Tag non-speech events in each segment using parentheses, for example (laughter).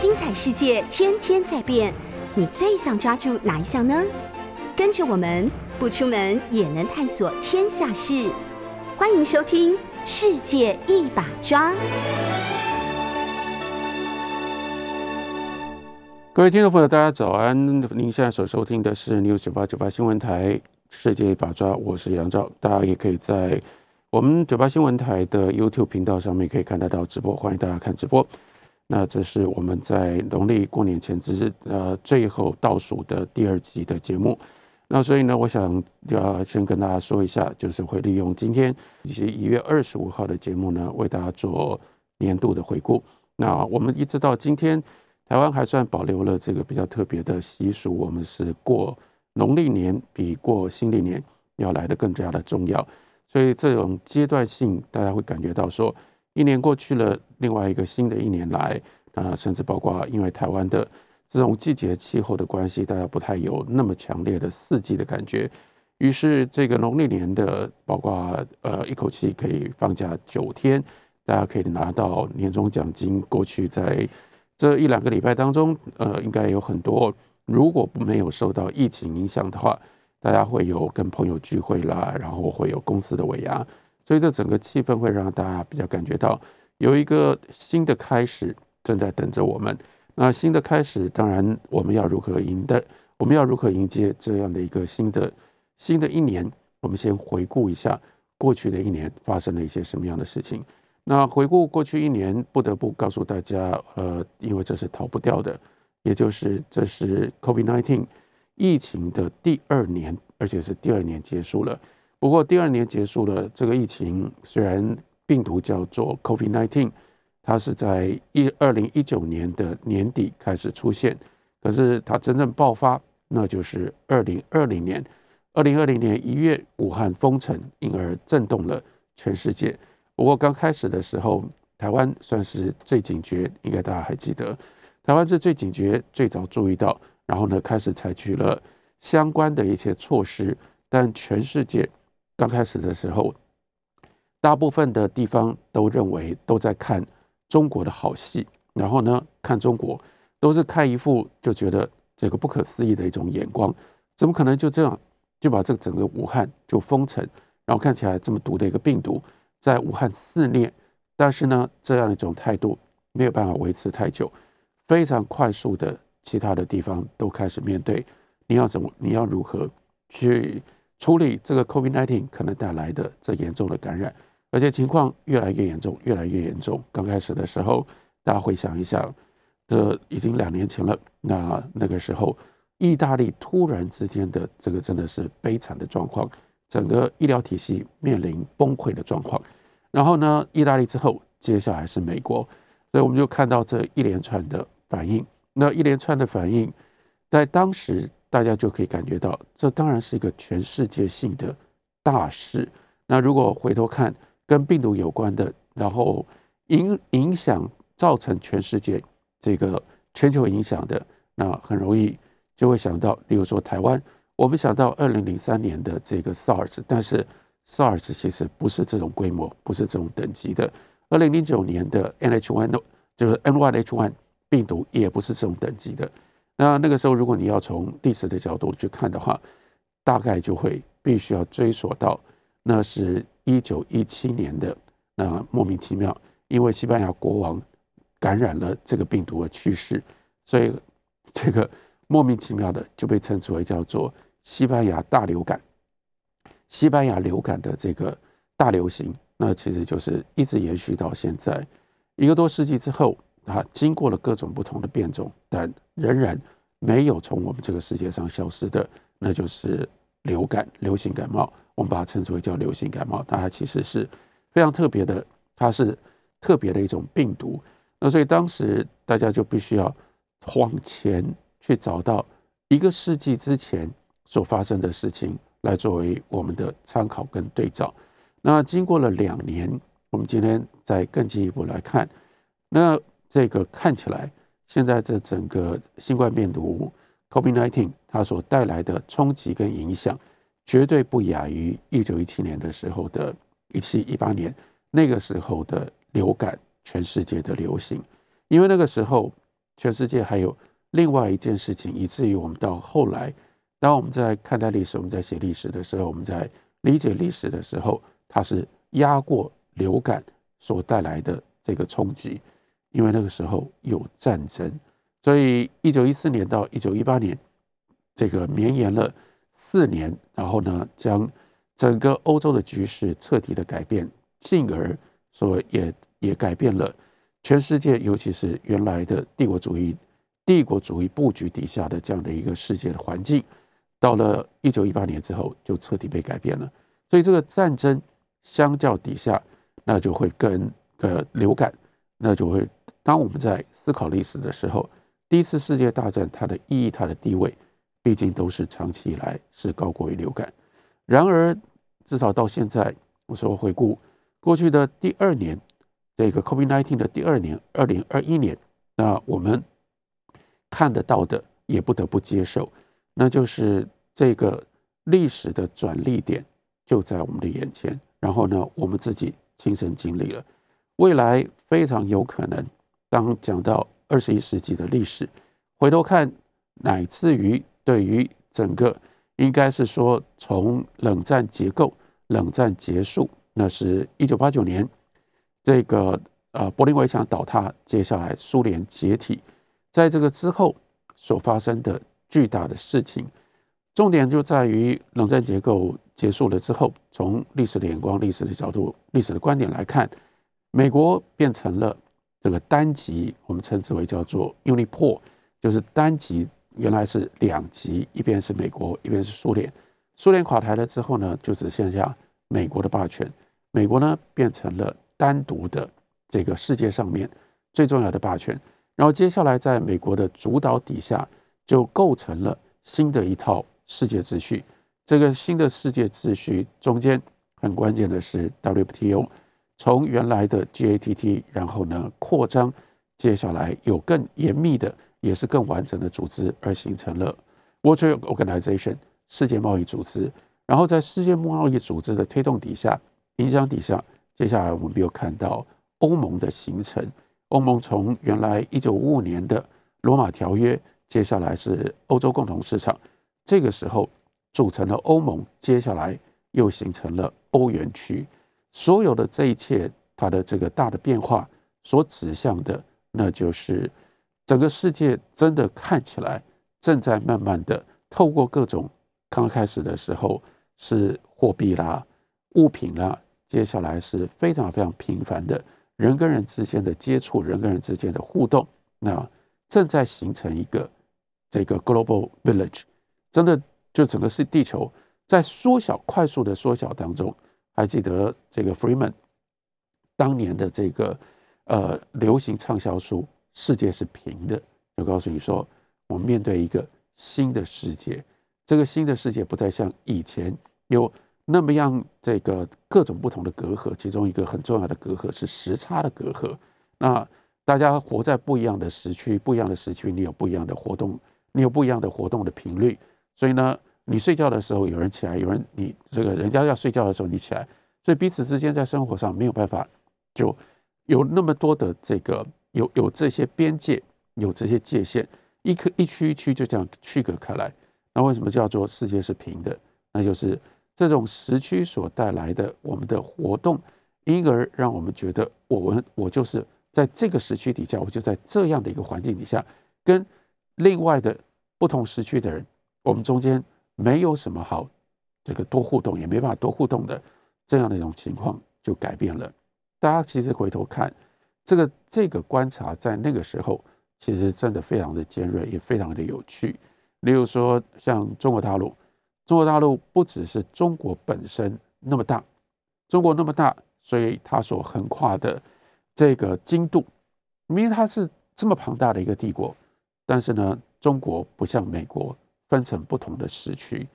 精彩世界天天在变，你最想抓住哪一项呢？跟着我们不出门也能探索天下事，欢迎收听《世界一把抓》。各位听众朋友，大家早安！您现在所收听的是 News 九八九八新闻台《世界一把抓》，我是杨照。大家也可以在我们九八新闻台的 YouTube 频道上面可以看得到直播，欢迎大家看直播。那这是我们在农历过年前只是呃最后倒数的第二集的节目。那所以呢，我想要先跟大家说一下，就是会利用今天以及一月二十五号的节目呢，为大家做年度的回顾。那我们一直到今天。台湾还算保留了这个比较特别的习俗，我们是过农历年比过新历年要来的更加的重要，所以这种阶段性，大家会感觉到说，一年过去了，另外一个新的一年来啊，甚至包括因为台湾的这种季节气候的关系，大家不太有那么强烈的四季的感觉，于是这个农历年的，包括呃一口气可以放假九天，大家可以拿到年终奖金，过去在。这一两个礼拜当中，呃，应该有很多，如果没有受到疫情影响的话，大家会有跟朋友聚会啦，然后会有公司的尾牙，所以这整个气氛会让大家比较感觉到有一个新的开始正在等着我们。那新的开始，当然我们要如何迎的？我们要如何迎接这样的一个新的新的一年？我们先回顾一下过去的一年发生了一些什么样的事情。那回顾过去一年，不得不告诉大家，呃，因为这是逃不掉的，也就是这是 COVID-19 疫情的第二年，而且是第二年结束了。不过第二年结束了，这个疫情虽然病毒叫做 COVID-19，它是在一二零一九年的年底开始出现，可是它真正爆发，那就是二零二零年，二零二零年一月武汉封城，因而震动了全世界。不过刚开始的时候，台湾算是最警觉，应该大家还记得，台湾是最警觉、最早注意到，然后呢开始采取了相关的一些措施。但全世界刚开始的时候，大部分的地方都认为都在看中国的好戏，然后呢看中国都是看一副就觉得这个不可思议的一种眼光，怎么可能就这样就把这个整个武汉就封城，然后看起来这么毒的一个病毒？在武汉肆虐，但是呢，这样一种态度没有办法维持太久，非常快速的，其他的地方都开始面对，你要怎么，你要如何去处理这个 COVID-19 可能带来的这严重的感染，而且情况越来越严重，越来越严重。刚开始的时候，大家回想一下，这已经两年前了，那那个时候，意大利突然之间的这个真的是悲惨的状况。整个医疗体系面临崩溃的状况，然后呢，意大利之后，接下来是美国，所以我们就看到这一连串的反应。那一连串的反应，在当时大家就可以感觉到，这当然是一个全世界性的大事。那如果回头看跟病毒有关的，然后影影响造成全世界这个全球影响的，那很容易就会想到，例如说台湾。我们想到二零零三年的这个 SARS，但是 SARS 其实不是这种规模，不是这种等级的。二零零九年的 N H one 就是 N1H1 病毒也不是这种等级的。那那个时候，如果你要从历史的角度去看的话，大概就会必须要追溯到那是一九一七年的那莫名其妙，因为西班牙国王感染了这个病毒而去世，所以这个莫名其妙的就被称之为叫做。西班牙大流感，西班牙流感的这个大流行，那其实就是一直延续到现在一个多世纪之后啊，经过了各种不同的变种，但仍然没有从我们这个世界上消失的，那就是流感、流行感冒。我们把它称之为叫流行感冒，它其实是非常特别的，它是特别的一种病毒。那所以当时大家就必须要往前去找到一个世纪之前。所发生的事情来作为我们的参考跟对照。那经过了两年，我们今天再更进一步来看，那这个看起来现在这整个新冠病毒 COVID-19 它所带来的冲击跟影响，绝对不亚于一九一七年的时候的一七一八年那个时候的流感全世界的流行，因为那个时候全世界还有另外一件事情，以至于我们到后来，当我们在看待历史、我们在写历史的时候，我们在理解历史的时候，它是压过流感所带来的这个冲击，因为那个时候有战争，所以一九一四年到一九一八年，这个绵延了四年，然后呢，将整个欧洲的局势彻底的改变，进而说也也改变了。全世界，尤其是原来的帝国主义、帝国主义布局底下的这样的一个世界的环境，到了一九一八年之后，就彻底被改变了。所以，这个战争相较底下，那就会跟呃流感，那就会当我们在思考历史的时候，第一次世界大战它的意义、它的地位，毕竟都是长期以来是高过于流感。然而，至少到现在，我说回顾过去的第二年。这个 COVID-19 的第二年，二零二一年，那我们看得到的，也不得不接受，那就是这个历史的转捩点就在我们的眼前。然后呢，我们自己亲身经历了，未来非常有可能，当讲到二十一世纪的历史，回头看，乃至于对于整个，应该是说从冷战结构、冷战结束，那是一九八九年。这个呃，柏林围墙倒塌，接下来苏联解体，在这个之后所发生的巨大的事情，重点就在于冷战结构结束了之后，从历史的眼光、历史的角度、历史的观点来看，美国变成了这个单极，我们称之为叫做 u n i p o 就是单极，原来是两极，一边是美国，一边是苏联。苏联垮台了之后呢，就只剩下美国的霸权，美国呢变成了。单独的这个世界上面最重要的霸权，然后接下来在美国的主导底下，就构成了新的一套世界秩序。这个新的世界秩序中间很关键的是 WTO，从原来的 GATT，然后呢扩张，接下来有更严密的，也是更完整的组织，而形成了 World Trade Organization 世界贸易组织。然后在世界贸易组织的推动底下、影响底下。接下来我们又看到欧盟的形成。欧盟从原来一九五五年的罗马条约，接下来是欧洲共同市场，这个时候组成了欧盟。接下来又形成了欧元区。所有的这一切，它的这个大的变化所指向的，那就是整个世界真的看起来正在慢慢的透过各种刚开始的时候是货币啦、物品啦。接下来是非常非常频繁的人跟人之间的接触，人跟人之间的互动，那正在形成一个这个 global village，真的就整个是地球在缩小，快速的缩小当中。还记得这个 Freeman 当年的这个呃流行畅销书《世界是平的》，就告诉你说，我们面对一个新的世界，这个新的世界不再像以前有。那么样，这个各种不同的隔阂，其中一个很重要的隔阂是时差的隔阂。那大家活在不一样的时区，不一样的时区，你有不一样的活动，你有不一样的活动的频率。所以呢，你睡觉的时候有人起来，有人你这个人家要睡觉的时候你起来，所以彼此之间在生活上没有办法就有那么多的这个有有这些边界，有这些界限，一颗一区一区就这样区隔开来。那为什么叫做世界是平的？那就是。这种时区所带来的我们的活动，因而让我们觉得，我们我就是在这个时区底下，我就在这样的一个环境底下，跟另外的不同时区的人，我们中间没有什么好这个多互动，也没办法多互动的这样的一种情况就改变了。大家其实回头看这个这个观察，在那个时候其实真的非常的尖锐，也非常的有趣。例如说，像中国大陆。中国大陆不只是中国本身那么大，中国那么大，所以它所横跨的这个经度，明明它是这么庞大的一个帝国，但是呢，中国不像美国分成不同的时区，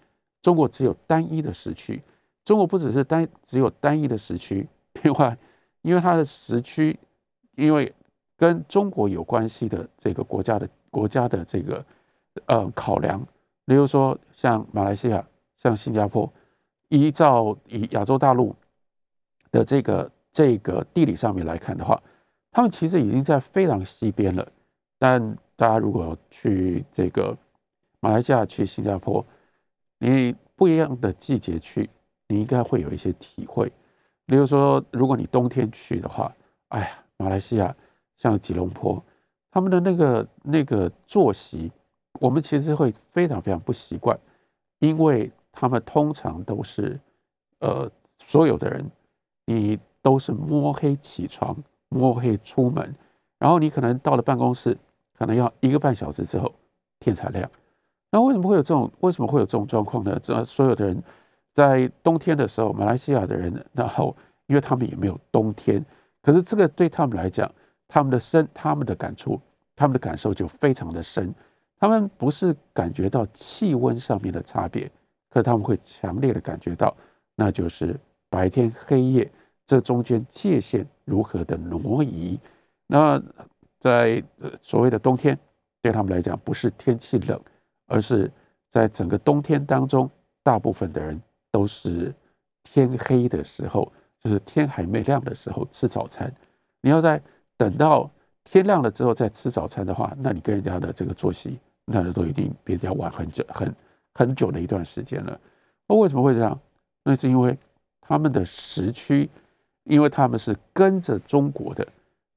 中国只有单一的时区。中国不只是单只有单一的时区，另外，因为它的时区，因为跟中国有关系的这个国家的国家的这个呃考量。例如说，像马来西亚、像新加坡，依照以亚洲大陆的这个这个地理上面来看的话，他们其实已经在非常西边了。但大家如果去这个马来西亚、去新加坡，你不一样的季节去，你应该会有一些体会。比如说，如果你冬天去的话，哎呀，马来西亚像吉隆坡，他们的那个那个作息，我们其实会非常非常不习惯，因为他们通常都是，呃，所有的人，你都是摸黑起床，摸黑出门，然后你可能到了办公室，可能要一个半小时之后天才亮。那为什么会有这种为什么会有这种状况呢？这所有的人。在冬天的时候，马来西亚的人，然后因为他们也没有冬天，可是这个对他们来讲，他们的深，他们的感触，他们的感受就非常的深。他们不是感觉到气温上面的差别，可他们会强烈的感觉到，那就是白天黑夜这中间界限如何的挪移。那在所谓的冬天，对他们来讲，不是天气冷，而是在整个冬天当中，大部分的人。都是天黑的时候，就是天还没亮的时候吃早餐。你要在等到天亮了之后再吃早餐的话，那你跟人家的这个作息，那都已经比人家晚很久、很很久的一段时间了。那为什么会这样？那是因为他们的时区，因为他们是跟着中国的，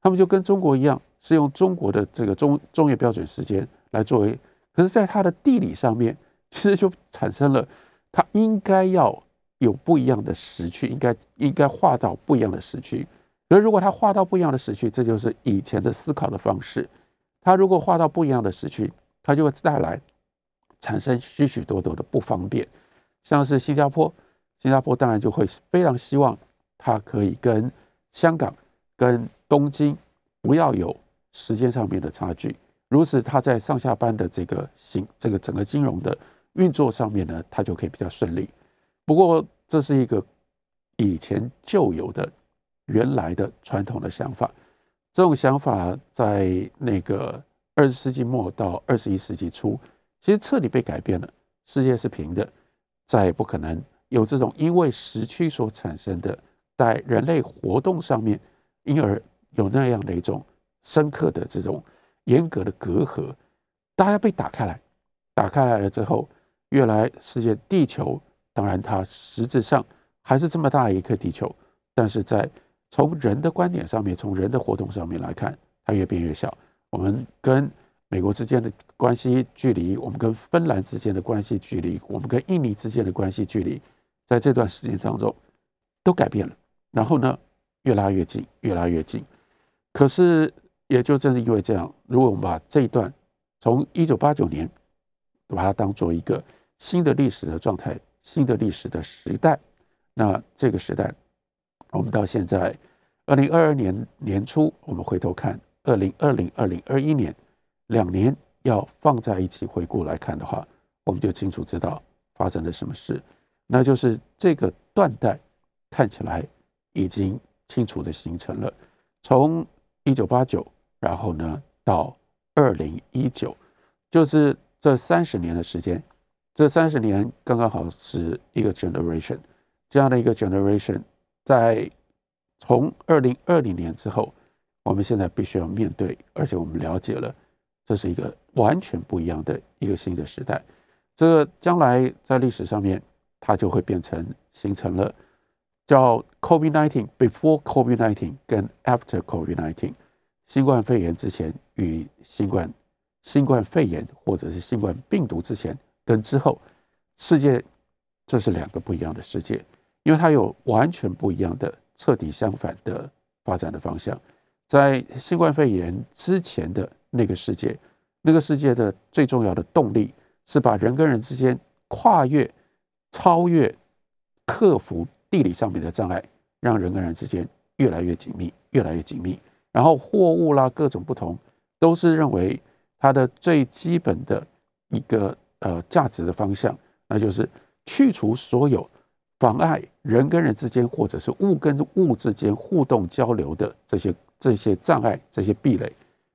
他们就跟中国一样，是用中国的这个中中原标准时间来作为。可是，在它的地理上面，其实就产生了。它应该要有不一样的时区，应该应该画到不一样的时区。而如果他画到不一样的时区，这就是以前的思考的方式。他如果画到不一样的时区，它就会带来产生许许多多的不方便。像是新加坡，新加坡当然就会非常希望他可以跟香港、跟东京不要有时间上面的差距。如此，他在上下班的这个行这个整个金融的。运作上面呢，它就可以比较顺利。不过，这是一个以前旧有的、原来的传统的想法。这种想法在那个二十世纪末到二十一世纪初，其实彻底被改变了。世界是平的，再也不可能有这种因为时区所产生的在人类活动上面，因而有那样的一种深刻的这种严格的隔阂。大家被打开来，打开来了之后。越来世界地球，当然它实质上还是这么大一颗地球，但是在从人的观点上面，从人的活动上面来看，它越变越小。我们跟美国之间的关系距离，我们跟芬兰之间的关系距离，我们跟印尼之间的关系距离，在这段时间当中都改变了。然后呢，越拉越近，越拉越近。可是也就正是因为这样，如果我们把这一段从一九八九年把它当做一个。新的历史的状态，新的历史的时代。那这个时代，我们到现在二零二二年年初，我们回头看二零二零、二零二一年两年，要放在一起回顾来看的话，我们就清楚知道发生了什么事。那就是这个断代看起来已经清楚的形成了。从一九八九，然后呢到二零一九，就是这三十年的时间。这三十年刚刚好是一个 generation，这样的一个 generation，在从二零二零年之后，我们现在必须要面对，而且我们了解了，这是一个完全不一样的一个新的时代。这将来在历史上面，它就会变成形成了叫 COVID nineteen before COVID nineteen 跟 after COVID nineteen，新冠肺炎之前与新冠新冠肺炎或者是新冠病毒之前。跟之后，世界这是两个不一样的世界，因为它有完全不一样的、彻底相反的发展的方向。在新冠肺炎之前的那个世界，那个世界的最重要的动力是把人跟人之间跨越、超越、克服地理上面的障碍，让人跟人之间越来越紧密、越来越紧密。然后货物啦，各种不同，都是认为它的最基本的一个。呃，价值的方向，那就是去除所有妨碍人跟人之间，或者是物跟物之间互动交流的这些这些障碍、这些壁垒。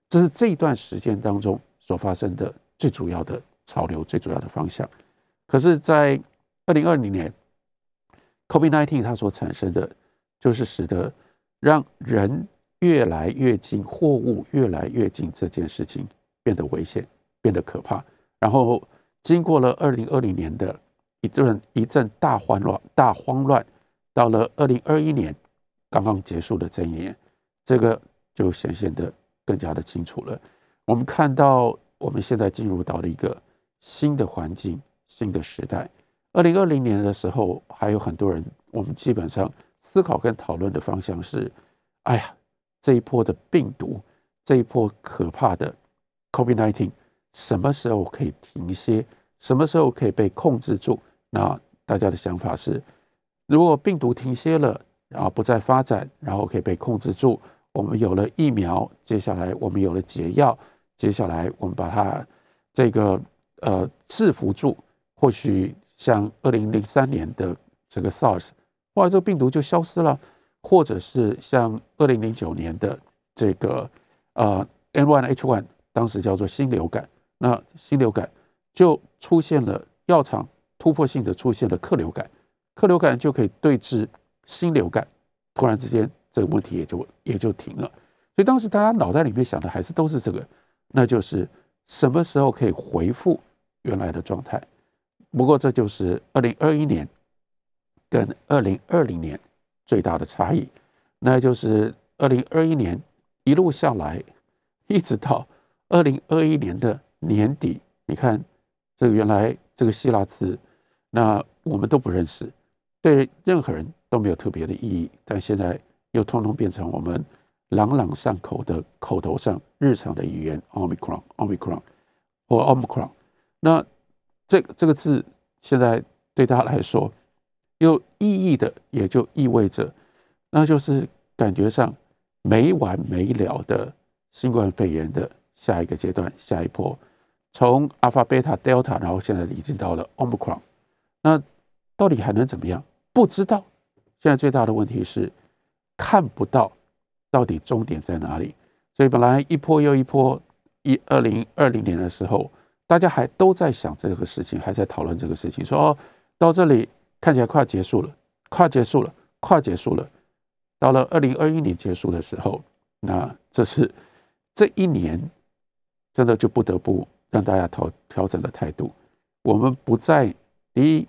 这是这一段时间当中所发生的最主要的潮流、最主要的方向。可是，在二零二零年，COVID-19 它所产生的，就是使得让人越来越近、货物越来越近这件事情变得危险，变得可怕。然后经过了二零二零年的一阵一阵大慌乱，大慌乱，到了二零二一年刚刚结束的这一年，这个就显现的更加的清楚了。我们看到我们现在进入到了一个新的环境、新的时代。二零二零年的时候，还有很多人，我们基本上思考跟讨论的方向是：哎呀，这一波的病毒，这一波可怕的 COVID-19，什么时候可以停歇？什么时候可以被控制住？那大家的想法是：如果病毒停歇了，然后不再发展，然后可以被控制住，我们有了疫苗，接下来我们有了解药，接下来我们把它这个呃制服住，或许。像二零零三年的这个 SARS，后来这个病毒就消失了，或者是像二零零九年的这个呃 N1H1，当时叫做新流感，那新流感就出现了药厂突破性的出现了克流感，克流感就可以对治新流感，突然之间这个问题也就也就停了，所以当时大家脑袋里面想的还是都是这个，那就是什么时候可以恢复原来的状态。不过，这就是二零二一年跟二零二零年最大的差异，那就是二零二一年一路下来，一直到二零二一年的年底，你看这个原来这个希腊字，那我们都不认识，对任何人都没有特别的意义，但现在又通通变成我们朗朗上口的口头上日常的语言，omicron，omicron 或 omicron，那。这这个字现在对他来说有意义的，也就意味着，那就是感觉上没完没了的新冠肺炎的下一个阶段，下一波，从阿尔法、贝塔、德尔塔，然后现在已经到了 omicron，那到底还能怎么样？不知道。现在最大的问题是看不到到底终点在哪里。所以本来一波又一波，一二零二零年的时候。大家还都在想这个事情，还在讨论这个事情，说哦，到这里看起来快结束了，快结束了，快结束了。到了二零二一年结束的时候，那这是这一年真的就不得不让大家调调整了态度。我们不再第一，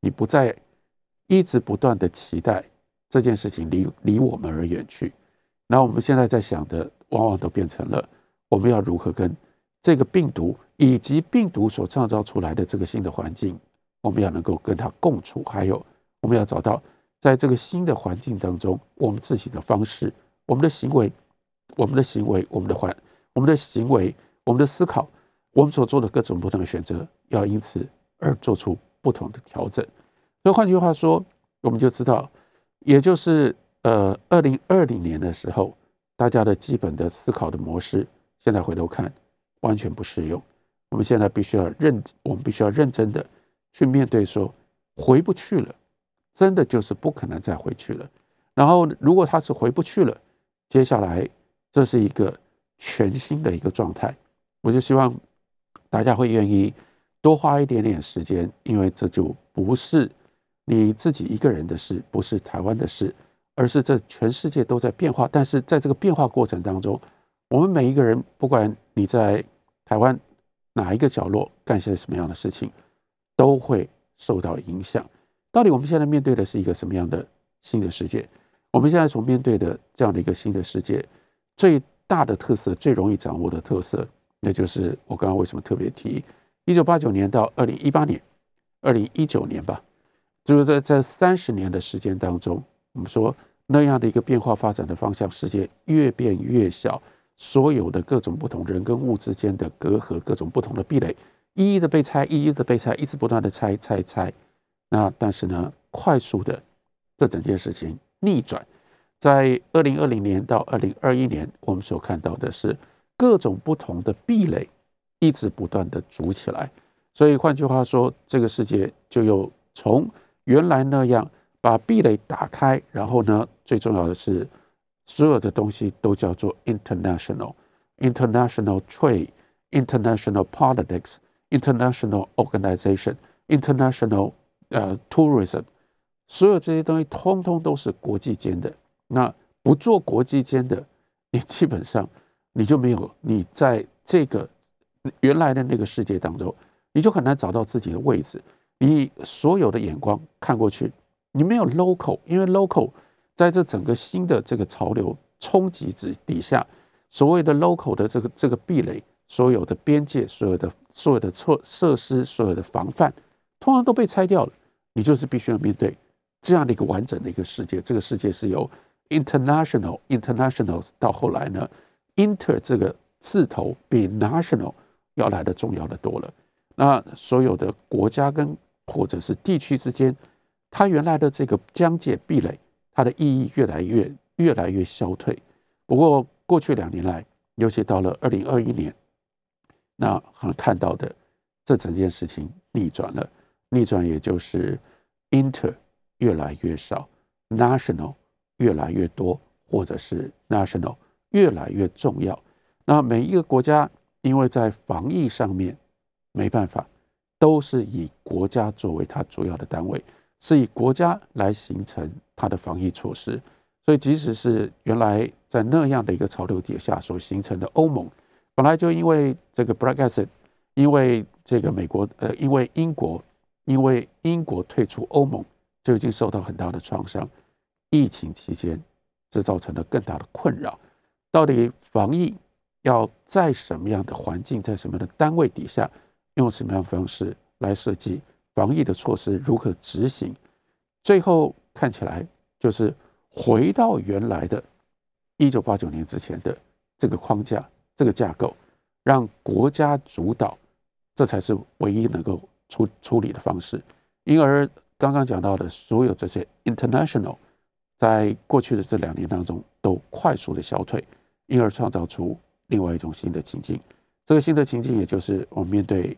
你不再一直不断的期待这件事情离离我们而远去。那我们现在在想的，往往都变成了我们要如何跟。这个病毒以及病毒所创造出来的这个新的环境，我们要能够跟它共处，还有我们要找到在这个新的环境当中，我们自己的方式、我们的行为、我们的行为、我们的环、我们的行为、我们的思考，我们所做的各种不同的选择，要因此而做出不同的调整。所以换句话说，我们就知道，也就是呃，二零二零年的时候，大家的基本的思考的模式，现在回头看。完全不适用。我们现在必须要认，我们必须要认真的去面对，说回不去了，真的就是不可能再回去了。然后，如果他是回不去了，接下来这是一个全新的一个状态。我就希望大家会愿意多花一点点时间，因为这就不是你自己一个人的事，不是台湾的事，而是这全世界都在变化。但是在这个变化过程当中，我们每一个人，不管你在台湾哪一个角落干些什么样的事情，都会受到影响。到底我们现在面对的是一个什么样的新的世界？我们现在所面对的这样的一个新的世界，最大的特色、最容易掌握的特色，那就是我刚刚为什么特别提一九八九年到二零一八年、二零一九年吧，就是在这三十年的时间当中，我们说那样的一个变化发展的方向，世界越变越小。所有的各种不同人跟物之间的隔阂，各种不同的壁垒，一一的被拆，一一的被拆，一直不断的拆拆拆。那但是呢，快速的这整件事情逆转，在二零二零年到二零二一年，我们所看到的是各种不同的壁垒一直不断的筑起来。所以换句话说，这个世界就又从原来那样把壁垒打开，然后呢，最重要的是。所有的东西都叫做 international，international trade，international politics，international organization，international 呃 tourism，所有这些东西通通都是国际间的。那不做国际间的，你基本上你就没有你在这个原来的那个世界当中，你就很难找到自己的位置。你所有的眼光看过去，你没有 local，因为 local 在这整个新的这个潮流冲击之底下，所谓的 local 的这个这个壁垒，所有的边界，所有的所有的措设施，所有的防范，通常都被拆掉了。你就是必须要面对这样的一个完整的一个世界。这个世界是由 international international 到后来呢，inter 这个字头比 national 要来的重要的多了。那所有的国家跟或者是地区之间，它原来的这个疆界壁垒，它的意义越来越越来越消退。不过过去两年来，尤其到了二零二一年，那很看到的这整件事情逆转了。逆转也就是 inter 越来越少，national 越来越多，或者是 national 越来越重要。那每一个国家因为在防疫上面没办法，都是以国家作为它主要的单位，是以国家来形成它的防疫措施。所以即使是原来在那样的一个潮流底下所形成的欧盟，本来就因为这个 Brexit，因为这个美国呃，因为英国。因为英国退出欧盟就已经受到很大的创伤，疫情期间这造成了更大的困扰。到底防疫要在什么样的环境，在什么样的单位底下，用什么样的方式来设计防疫的措施，如何执行？最后看起来就是回到原来的1989年之前的这个框架、这个架构，让国家主导，这才是唯一能够。处处理的方式，因而刚刚讲到的所有这些 international，在过去的这两年当中都快速的消退，因而创造出另外一种新的情境。这个新的情境，也就是我们面对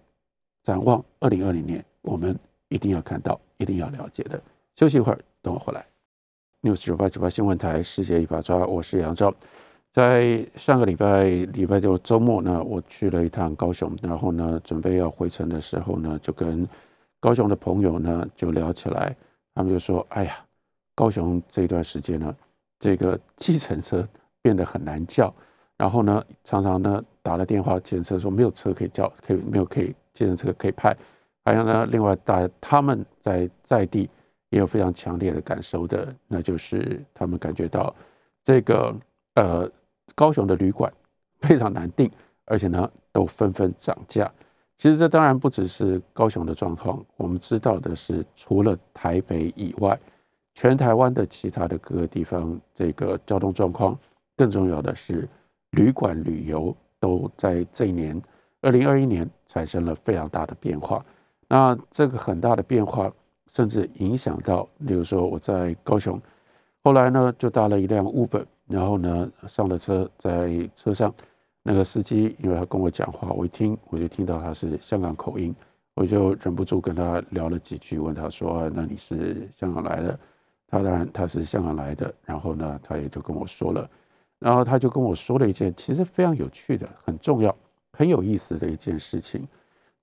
展望二零二零年，我们一定要看到、一定要了解的。休息一会儿，等我回来。news 九八九八新闻台世界一把抓，我是杨照。在上个礼拜礼拜六周末呢，我去了一趟高雄，然后呢，准备要回程的时候呢，就跟高雄的朋友呢就聊起来，他们就说：“哎呀，高雄这段时间呢，这个计程车变得很难叫，然后呢，常常呢打了电话，计程车说没有车可以叫，可以没有可以计程车可以派，还有呢，另外大他们在在地也有非常强烈的感受的，那就是他们感觉到这个呃。”高雄的旅馆 (laughs) 非常难订，而且呢都纷纷涨价。其实这当然不只是高雄的状况，我们知道的是，除了台北以外，全台湾的其他的各个地方，这个交通状况，更重要的是旅馆旅游都在这一年二零二一年产生了非常大的变化。那这个很大的变化，甚至影响到，例如说我在高雄，后来呢就搭了一辆 Uber。然后呢，上了车，在车上，那个司机因为他跟我讲话，我一听我就听到他是香港口音，我就忍不住跟他聊了几句，问他说：“那你是香港来的？”他当然他是香港来的，然后呢，他也就跟我说了，然后他就跟我说了一件其实非常有趣的、很重要、很有意思的一件事情。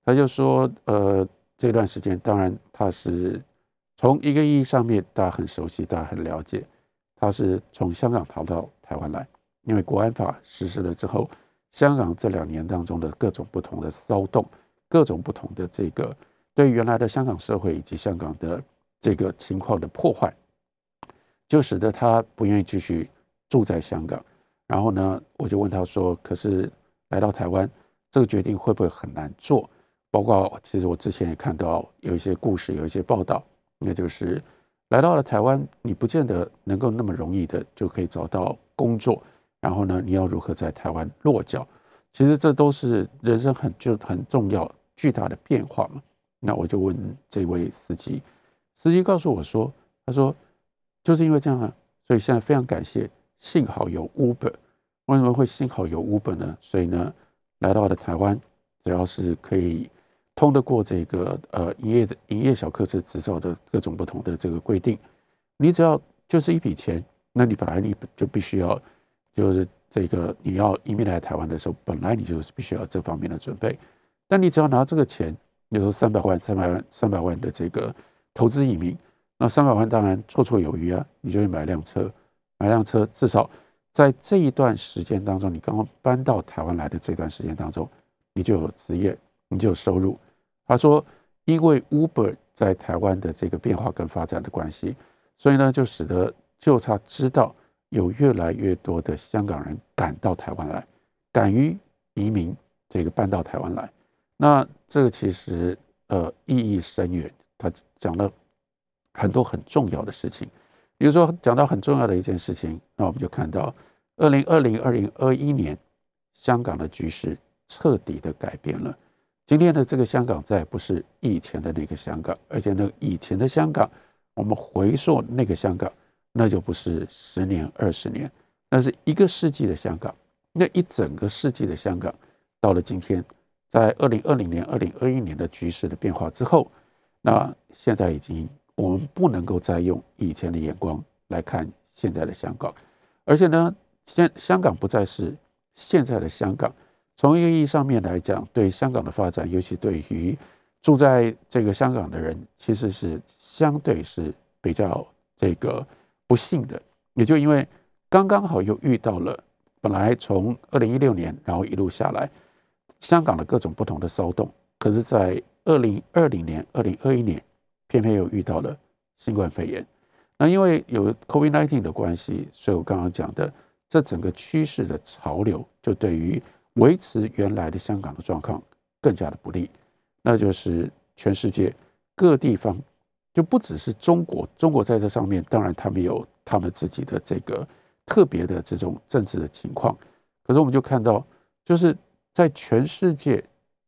他就说：“呃，这段时间，当然他是从一个意义上面，大家很熟悉，大家很了解。”他是从香港逃到台湾来，因为国安法实施了之后，香港这两年当中的各种不同的骚动，各种不同的这个对原来的香港社会以及香港的这个情况的破坏，就使得他不愿意继续住在香港。然后呢，我就问他说：“可是来到台湾，这个决定会不会很难做？包括其实我之前也看到有一些故事，有一些报道，那就是。”来到了台湾，你不见得能够那么容易的就可以找到工作。然后呢，你要如何在台湾落脚？其实这都是人生很就很重要、巨大的变化嘛。那我就问这位司机，司机告诉我说：“他说就是因为这样啊，所以现在非常感谢，幸好有 Uber。为什么会幸好有 Uber 呢？所以呢，来到了台湾，只要是可以。”通得过这个呃营业的营业小客车执照的各种不同的这个规定，你只要就是一笔钱，那你本来你就必须要就是这个你要移民来台湾的时候，本来你就是必须要这方面的准备。但你只要拿这个钱，比如说三百万、三百万、三百万的这个投资移民，那三百万当然绰绰有余啊，你就会买辆车，买辆车至少在这一段时间当中，你刚刚搬到台湾来的这段时间当中，你就有职业，你就有收入。他说，因为 Uber 在台湾的这个变化跟发展的关系，所以呢，就使得就他知道有越来越多的香港人赶到台湾来，敢于移民，这个搬到台湾来。那这个其实呃意义深远，他讲了很多很重要的事情。比如说讲到很重要的一件事情，那我们就看到二零二零二零二一年香港的局势彻底的改变了。今天的这个香港再不是以前的那个香港，而且那以前的香港，我们回溯那个香港，那就不是十年二十年，那是一个世纪的香港。那一整个世纪的香港，到了今天，在二零二零年、二零二一年的局势的变化之后，那现在已经我们不能够再用以前的眼光来看现在的香港，而且呢，现香港不再是现在的香港。从一个意义上面来讲，对香港的发展，尤其对于住在这个香港的人，其实是相对是比较这个不幸的。也就因为刚刚好又遇到了，本来从二零一六年，然后一路下来，香港的各种不同的骚动，可是，在二零二零年、二零二一年，偏偏又遇到了新冠肺炎。那因为有 COVID-19 的关系，所以我刚刚讲的这整个趋势的潮流，就对于维持原来的香港的状况更加的不利，那就是全世界各地方就不只是中国，中国在这上面当然他们有他们自己的这个特别的这种政治的情况，可是我们就看到，就是在全世界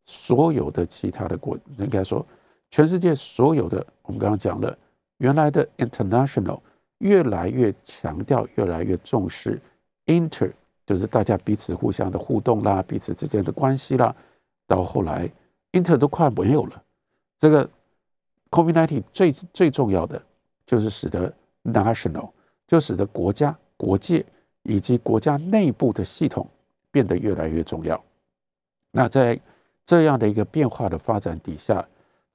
所有的其他的国，应该说全世界所有的，我们刚刚讲了，原来的 international 越来越强调，越来越重视 inter。就是大家彼此互相的互动啦，彼此之间的关系啦，到后来，inter 都快没有了。这个 COVID-19 最最重要的就是使得 national 就使得国家、国界以及国家内部的系统变得越来越重要。那在这样的一个变化的发展底下，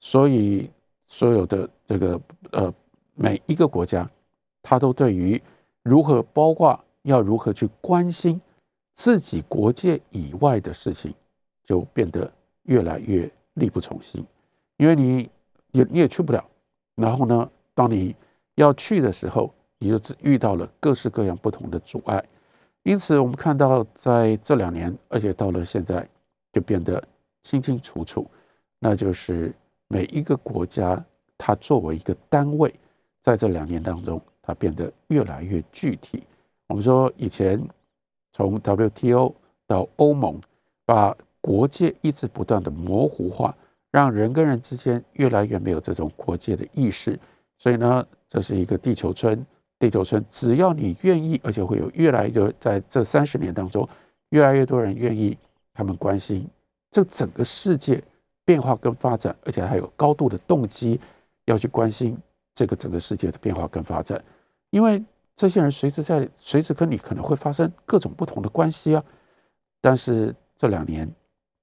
所以所有的这个呃每一个国家，它都对于如何包括。要如何去关心自己国界以外的事情，就变得越来越力不从心，因为你也你也去不了。然后呢，当你要去的时候，你就遇到了各式各样不同的阻碍。因此，我们看到在这两年，而且到了现在，就变得清清楚楚，那就是每一个国家它作为一个单位，在这两年当中，它变得越来越具体。我们说以前从 WTO 到欧盟，把国界一直不断的模糊化，让人跟人之间越来越没有这种国界的意识。所以呢，这是一个地球村。地球村只要你愿意，而且会有越来越在这三十年当中，越来越多人愿意，他们关心这整个世界变化跟发展，而且还有高度的动机要去关心这个整个世界的变化跟发展，因为。这些人随时在，随时跟你可能会发生各种不同的关系啊。但是这两年，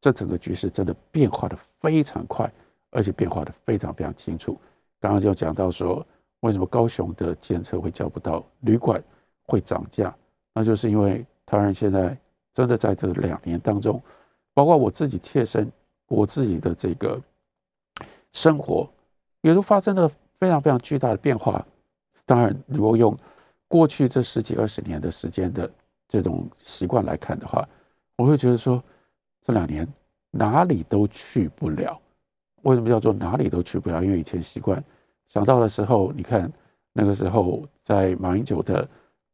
这整个局势真的变化的非常快，而且变化的非常非常清楚。刚刚就讲到说，为什么高雄的检测会叫不到，旅馆会涨价，那就是因为台湾现在真的在这两年当中，包括我自己切身，我自己的这个生活，也都发生了非常非常巨大的变化。当然，如果用过去这十几二十年的时间的这种习惯来看的话，我会觉得说这两年哪里都去不了。为什么叫做哪里都去不了？因为以前习惯想到的时候，你看那个时候在马英九的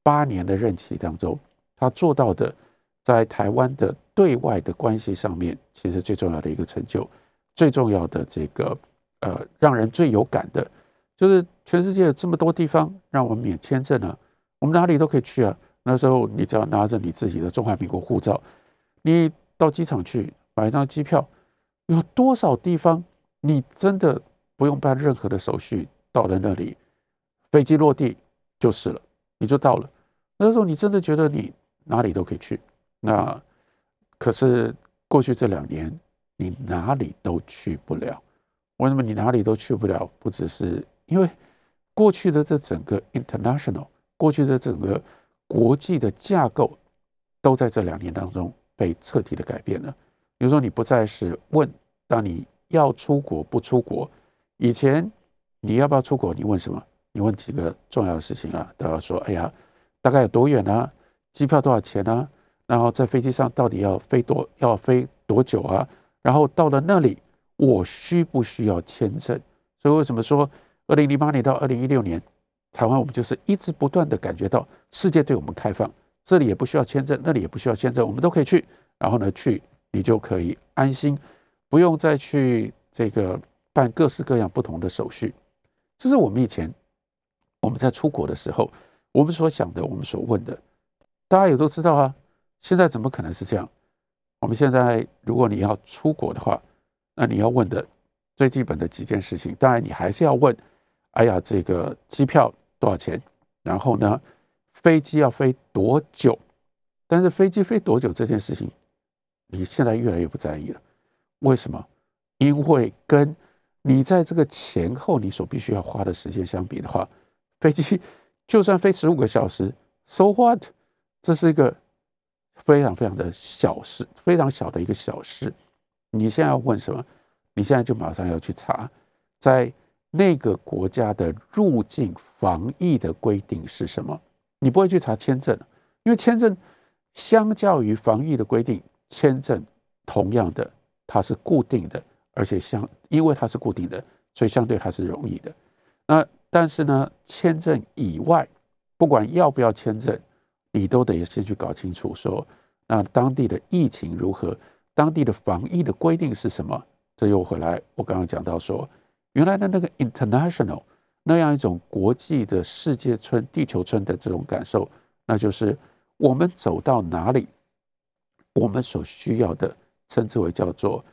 八年的任期当中，他做到的在台湾的对外的关系上面，其实最重要的一个成就，最重要的这个呃让人最有感的，就是全世界这么多地方让我们免签证啊。我们哪里都可以去啊！那时候你只要拿着你自己的中华民国护照，你到机场去买一张机票，有多少地方你真的不用办任何的手续，到了那里，飞机落地就是了，你就到了。那时候你真的觉得你哪里都可以去。那可是过去这两年，你哪里都去不了。为什么你哪里都去不了？不只是因为过去的这整个 international。过去的整个国际的架构都在这两年当中被彻底的改变了。比如说，你不再是问当你要出国不出国，以前你要不要出国？你问什么？你问几个重要的事情啊？都要说，哎呀，大概有多远啊？机票多少钱啊？然后在飞机上到底要飞多要飞多久啊？然后到了那里，我需不需要签证？所以为什么说二零零八年到二零一六年，台湾我们就是一直不断的感觉到世界对我们开放，这里也不需要签证，那里也不需要签证，我们都可以去。然后呢，去你就可以安心，不用再去这个办各式各样不同的手续。这是我们以前我们在出国的时候，我们所想的，我们所问的，大家也都知道啊。现在怎么可能是这样？我们现在如果你要出国的话，那你要问的最基本的几件事情，当然你还是要问：哎呀，这个机票多少钱？然后呢，飞机要飞多久？但是飞机飞多久这件事情，你现在越来越不在意了。为什么？因为跟你在这个前后你所必须要花的时间相比的话，飞机就算飞十五个小时，so what？这是一个。非常非常的小事，非常小的一个小事。你现在要问什么？你现在就马上要去查，在那个国家的入境防疫的规定是什么？你不会去查签证，因为签证相较于防疫的规定，签证同样的它是固定的，而且相因为它是固定的，所以相对它是容易的。那但是呢，签证以外，不管要不要签证。你都得先去搞清楚，说那当地的疫情如何，当地的防疫的规定是什么？这又回来，我刚刚讲到说，原来的那个 international 那样一种国际的世界村、地球村的这种感受，那就是我们走到哪里，我们所需要的称之为叫做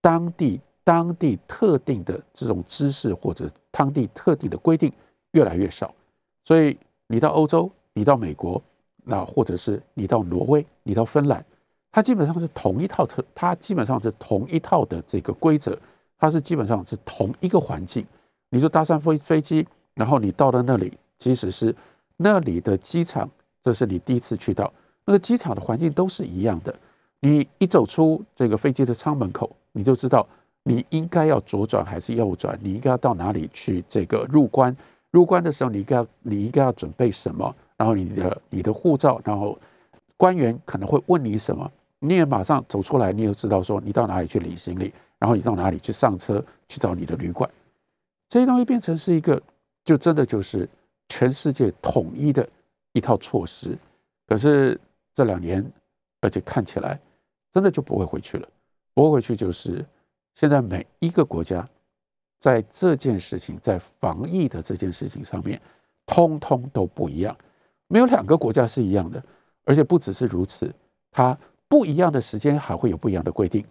当地当地特定的这种知识或者当地特定的规定越来越少，所以你到欧洲，你到美国。那或者是你到挪威，你到芬兰，它基本上是同一套特，它基本上是同一套的这个规则，它是基本上是同一个环境。你说搭上飞飞机，然后你到了那里，即使是那里的机场，这是你第一次去到，那个机场的环境都是一样的。你一走出这个飞机的舱门口，你就知道你应该要左转还是右转，你应该要到哪里去这个入关。入关的时候，你应该要你应该要准备什么？然后你的你的护照，然后官员可能会问你什么，你也马上走出来，你就知道说你到哪里去领行李，然后你到哪里去上车去找你的旅馆，这些东西变成是一个，就真的就是全世界统一的一套措施。可是这两年，而且看起来真的就不会回去了，不会回去就是现在每一个国家在这件事情，在防疫的这件事情上面，通通都不一样。没有两个国家是一样的，而且不只是如此，它不一样的时间还会有不一样的规定，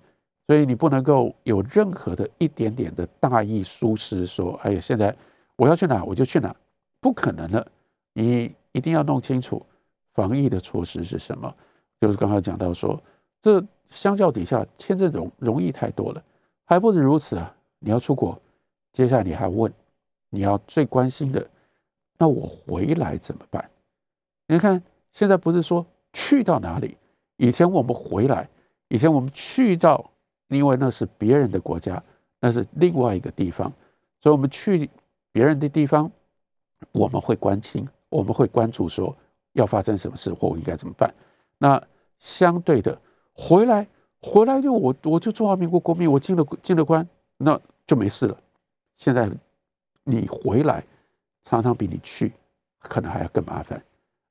所以你不能够有任何的一点点的大意疏失，说哎呀，现在我要去哪我就去哪，不可能的。你一定要弄清楚防疫的措施是什么。就是刚刚讲到说，这相较底下签证容容易太多了，还不止如此啊！你要出国，接下来你还问，你要最关心的，那我回来怎么办？你看，现在不是说去到哪里？以前我们回来，以前我们去到，因为那是别人的国家，那是另外一个地方，所以我们去别人的地方，我们会关心，我们会关注说要发生什么事或我应该怎么办。那相对的，回来回来就我我就中华民国国民，我进了进了关，那就没事了。现在你回来，常常比你去可能还要更麻烦。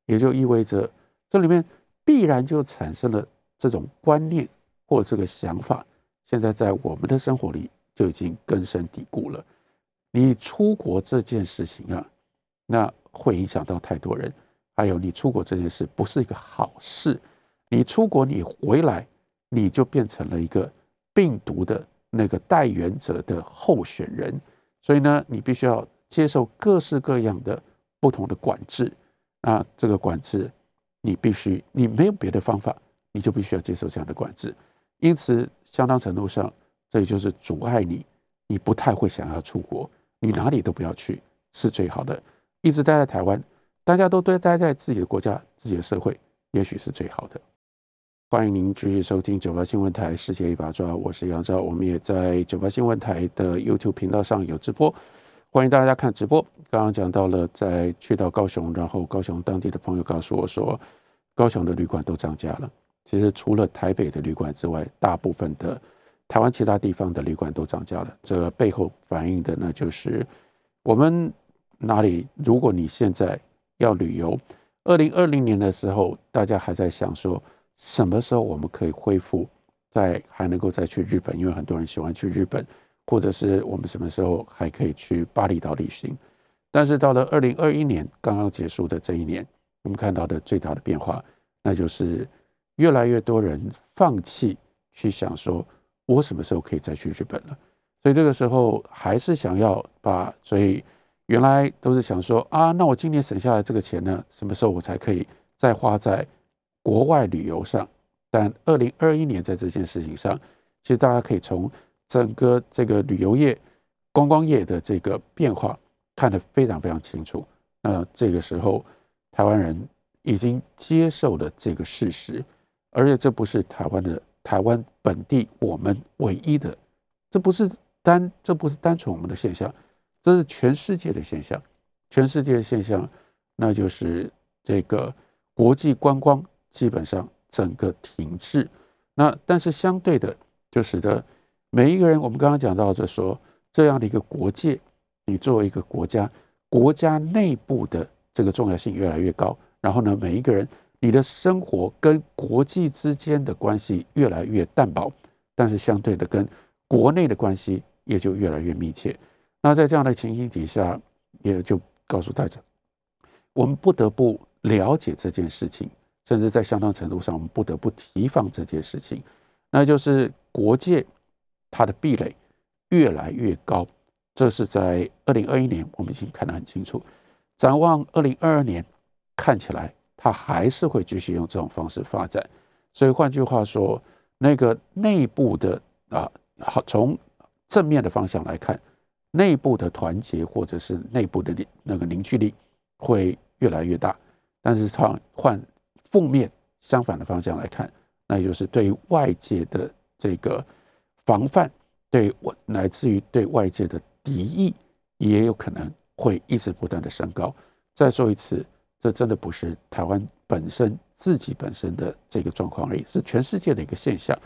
也就意味着，这里面必然就产生了这种观念或这个想法，现在在我们的生活里就已经根深蒂固了。你出国这件事情啊，那会影响到太多人。还有，你出国这件事不是一个好事。你出国，你回来，你就变成了一个病毒的那个带源者的候选人。所以呢，你必须要接受各式各样的不同的管制。那这个管制，你必须，你没有别的方法，你就必须要接受这样的管制。因此，相当程度上，这也就是阻碍你，你不太会想要出国，你哪里都不要去是最好的，一直待在台湾，大家都待待在自己的国家、自己的社会，也许是最好的。欢迎您继续收听九八新闻台《世界一把抓》，我是杨昭，我们也在九八新闻台的 YouTube 频道上有直播，欢迎大家看直播。刚刚讲到了，在去到高雄，然后高雄当地的朋友告诉我说，高雄的旅馆都涨价了。其实除了台北的旅馆之外，大部分的台湾其他地方的旅馆都涨价了。这背后反映的呢，就是我们哪里，如果你现在要旅游，二零二零年的时候，大家还在想说。什么时候我们可以恢复，在还能够再去日本？因为很多人喜欢去日本，或者是我们什么时候还可以去巴厘岛旅行？但是到了二零二一年刚刚结束的这一年，我们看到的最大的变化，那就是越来越多人放弃去想说，我什么时候可以再去日本了？所以这个时候还是想要把，所以原来都是想说啊，那我今年省下来这个钱呢，什么时候我才可以再花在？国外旅游上，但二零二一年在这件事情上，其实大家可以从整个这个旅游业、观光业的这个变化看得非常非常清楚。那这个时候，台湾人已经接受了这个事实，而且这不是台湾的台湾本地我们唯一的，这不是单这不是单纯我们的现象，这是全世界的现象。全世界的现象，那就是这个国际观光。基本上整个停滞，那但是相对的，就使得每一个人，我们刚刚讲到的说，这样的一个国界，你作为一个国家，国家内部的这个重要性越来越高。然后呢，每一个人，你的生活跟国际之间的关系越来越淡薄，但是相对的，跟国内的关系也就越来越密切。那在这样的情形底下，也就告诉大家，我们不得不了解这件事情。甚至在相当程度上，我们不得不提防这件事情，那就是国界它的壁垒越来越高。这是在二零二一年，我们已经看得很清楚。展望二零二二年，看起来它还是会继续用这种方式发展。所以换句话说，那个内部的啊，好从正面的方向来看，内部的团结或者是内部的那个凝聚力会越来越大。但是换换。负面相反的方向来看，那就是对外界的这个防范，对我乃至于对外界的敌意，也有可能会一直不断的升高。再说一次，这真的不是台湾本身自己本身的这个状况而已，是全世界的一个现象。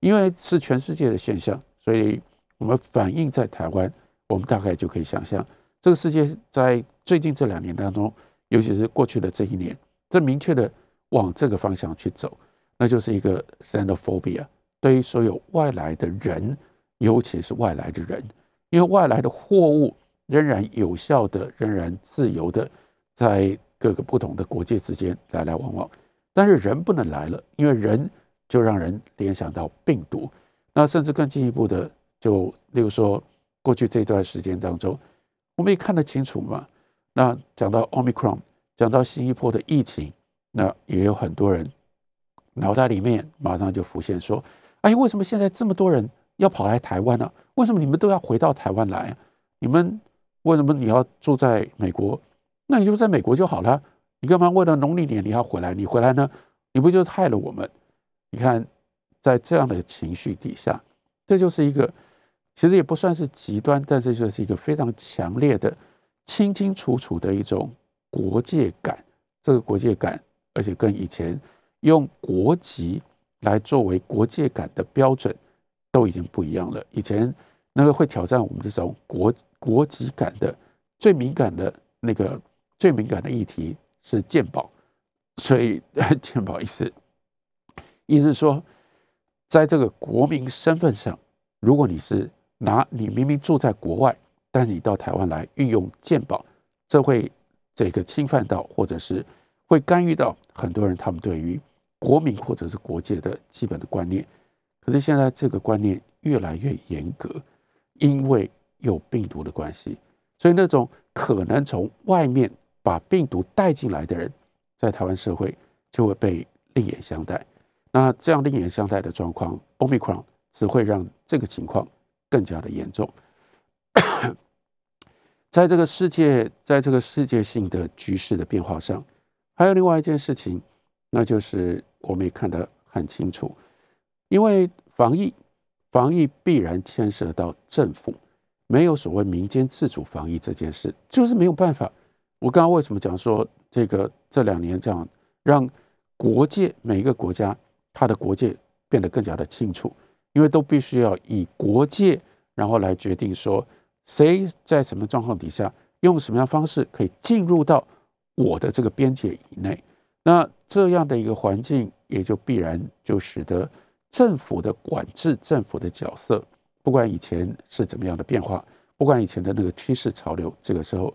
因为是全世界的现象，所以我们反映在台湾，我们大概就可以想象，这个世界在最近这两年当中，尤其是过去的这一年，这明确的。往这个方向去走，那就是一个 xenophobia。对于所有外来的人，尤其是外来的人，因为外来的货物仍然有效的、仍然自由的在各个不同的国界之间来来往往，但是人不能来了，因为人就让人联想到病毒。那甚至更进一步的，就例如说，过去这段时间当中，我们也看得清楚嘛。那讲到 omicron，讲到新一波的疫情。那也有很多人脑袋里面马上就浮现说：“哎，为什么现在这么多人要跑来台湾呢？为什么你们都要回到台湾来？你们为什么你要住在美国？那你就在美国就好了。你干嘛为了农历年你要回来？你回来呢？你不就是害了我们？你看，在这样的情绪底下，这就是一个其实也不算是极端，但这就是一个非常强烈的、清清楚楚的一种国界感。这个国界感。而且跟以前用国籍来作为国界感的标准都已经不一样了。以前那个会挑战我们这种国国籍感的最敏感的那个最敏感的议题是鉴宝，所以 (laughs) 鉴宝意思意思说，在这个国民身份上，如果你是拿你明明住在国外，但你到台湾来运用鉴宝，这会这个侵犯到或者是。会干预到很多人他们对于国民或者是国界的基本的观念，可是现在这个观念越来越严格，因为有病毒的关系，所以那种可能从外面把病毒带进来的人，在台湾社会就会被另眼相待。那这样另眼相待的状况，omicron 只会让这个情况更加的严重。(coughs) 在这个世界，在这个世界性的局势的变化上，还有另外一件事情，那就是我们也看得很清楚，因为防疫，防疫必然牵涉到政府，没有所谓民间自主防疫这件事，就是没有办法。我刚刚为什么讲说这个这两年这样让国界每一个国家它的国界变得更加的清楚，因为都必须要以国界，然后来决定说。谁在什么状况底下用什么样方式可以进入到我的这个边界以内？那这样的一个环境，也就必然就使得政府的管制、政府的角色，不管以前是怎么样的变化，不管以前的那个趋势潮流，这个时候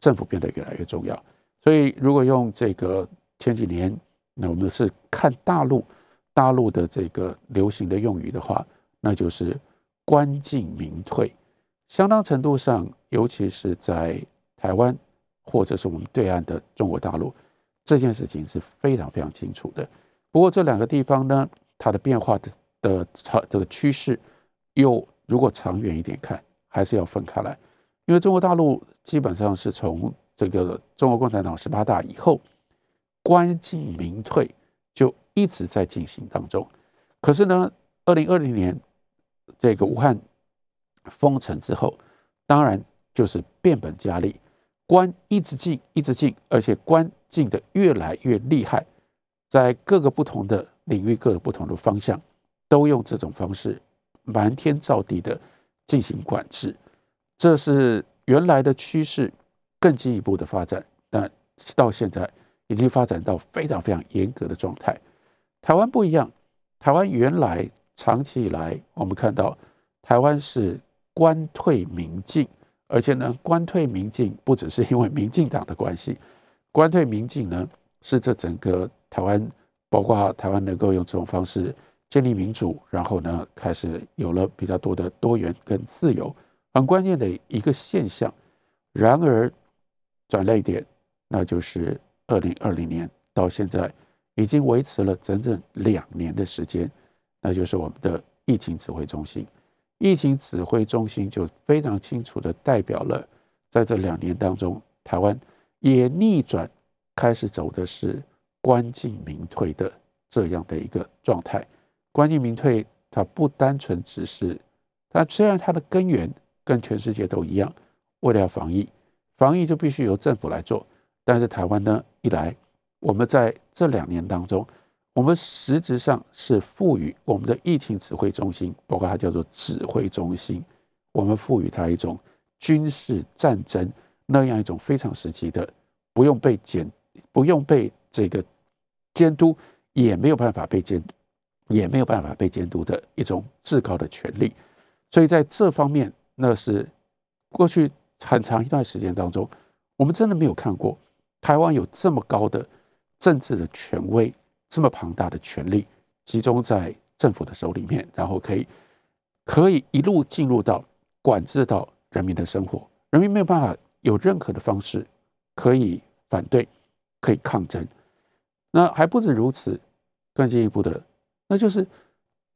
政府变得越来越重要。所以，如果用这个前几年，那我们是看大陆大陆的这个流行的用语的话，那就是“官进民退”。相当程度上，尤其是在台湾或者是我们对岸的中国大陆，这件事情是非常非常清楚的。不过这两个地方呢，它的变化的的长这个趋势，又如果长远一点看，还是要分开来。因为中国大陆基本上是从这个中国共产党十八大以后，官进民退就一直在进行当中。可是呢，二零二零年这个武汉。封城之后，当然就是变本加厉，关一直进，一直进，而且关进的越来越厉害，在各个不同的领域、各个不同的方向，都用这种方式瞒天造地的进行管制。这是原来的趋势，更进一步的发展，但到现在已经发展到非常非常严格的状态。台湾不一样，台湾原来长期以来，我们看到台湾是。官退民进，而且呢，官退民进不只是因为民进党的关系，官退民进呢是这整个台湾，包括台湾能够用这种方式建立民主，然后呢开始有了比较多的多元跟自由，很关键的一个现象。然而转泪点，那就是二零二零年到现在已经维持了整整两年的时间，那就是我们的疫情指挥中心。疫情指挥中心就非常清楚的代表了，在这两年当中，台湾也逆转，开始走的是官进民退的这样的一个状态。官进民退，它不单纯只是，它虽然它的根源跟全世界都一样，为了要防疫，防疫就必须由政府来做。但是台湾呢，一来，我们在这两年当中。我们实质上是赋予我们的疫情指挥中心，包括它叫做指挥中心，我们赋予它一种军事战争那样一种非常时期的，不用被监，不用被这个监督，也没有办法被监，也没有办法被监督的一种至高的权利。所以在这方面，那是过去很长一段时间当中，我们真的没有看过台湾有这么高的政治的权威。这么庞大的权力集中在政府的手里面，然后可以可以一路进入到管制到人民的生活，人民没有办法有任何的方式可以反对，可以抗争。那还不止如此，更进一步的，那就是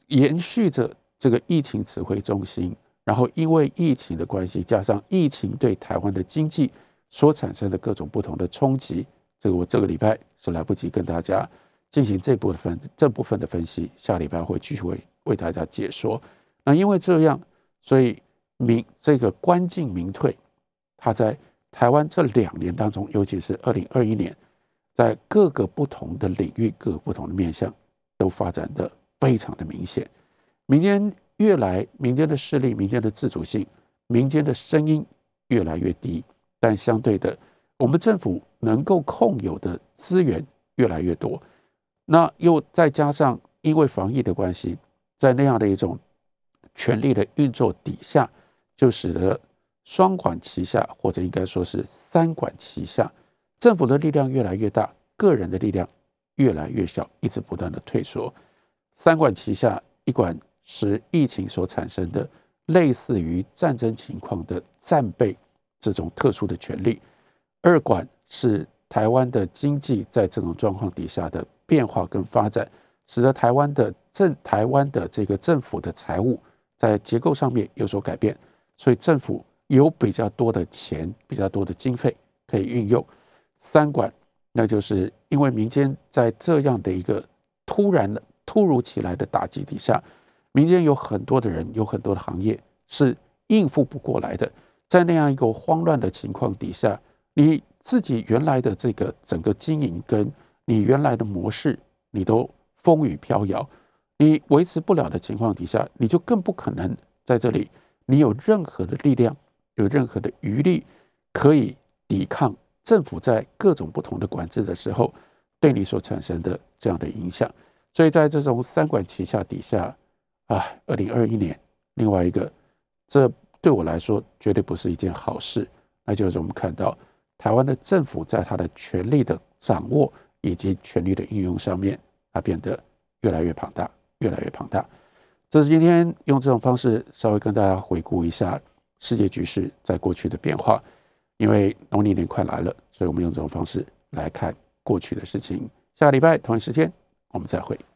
延续着这个疫情指挥中心，然后因为疫情的关系，加上疫情对台湾的经济所产生的各种不同的冲击，这个我这个礼拜是来不及跟大家。进行这部分这部分的分析，下礼拜会继续为为大家解说。那因为这样，所以民这个官进民退，它在台湾这两年当中，尤其是二零二一年，在各个不同的领域、各个不同的面向，都发展的非常的明显。民间越来，民间的势力、民间的自主性、民间的声音越来越低，但相对的，我们政府能够控有的资源越来越多。那又再加上，因为防疫的关系，在那样的一种权力的运作底下，就使得双管齐下，或者应该说是三管齐下，政府的力量越来越大，个人的力量越来越小，一直不断的退缩。三管齐下，一管是疫情所产生的类似于战争情况的战备这种特殊的权利，二管是台湾的经济在这种状况底下的。变化跟发展，使得台湾的政台湾的这个政府的财务在结构上面有所改变，所以政府有比较多的钱、比较多的经费可以运用。三管，那就是因为民间在这样的一个突然的、突如其来的打击底下，民间有很多的人、有很多的行业是应付不过来的。在那样一个慌乱的情况底下，你自己原来的这个整个经营跟你原来的模式，你都风雨飘摇，你维持不了的情况底下，你就更不可能在这里，你有任何的力量，有任何的余力可以抵抗政府在各种不同的管制的时候对你所产生的这样的影响。所以在这种三管齐下底下，啊，二零二一年，另外一个这。对我来说，绝对不是一件好事。那就是我们看到台湾的政府在他的权力的掌握以及权力的运用上面，它变得越来越庞大，越来越庞大。这是今天用这种方式稍微跟大家回顾一下世界局势在过去的变化。因为农历年快来了，所以我们用这种方式来看过去的事情。下个礼拜同一时间，我们再会。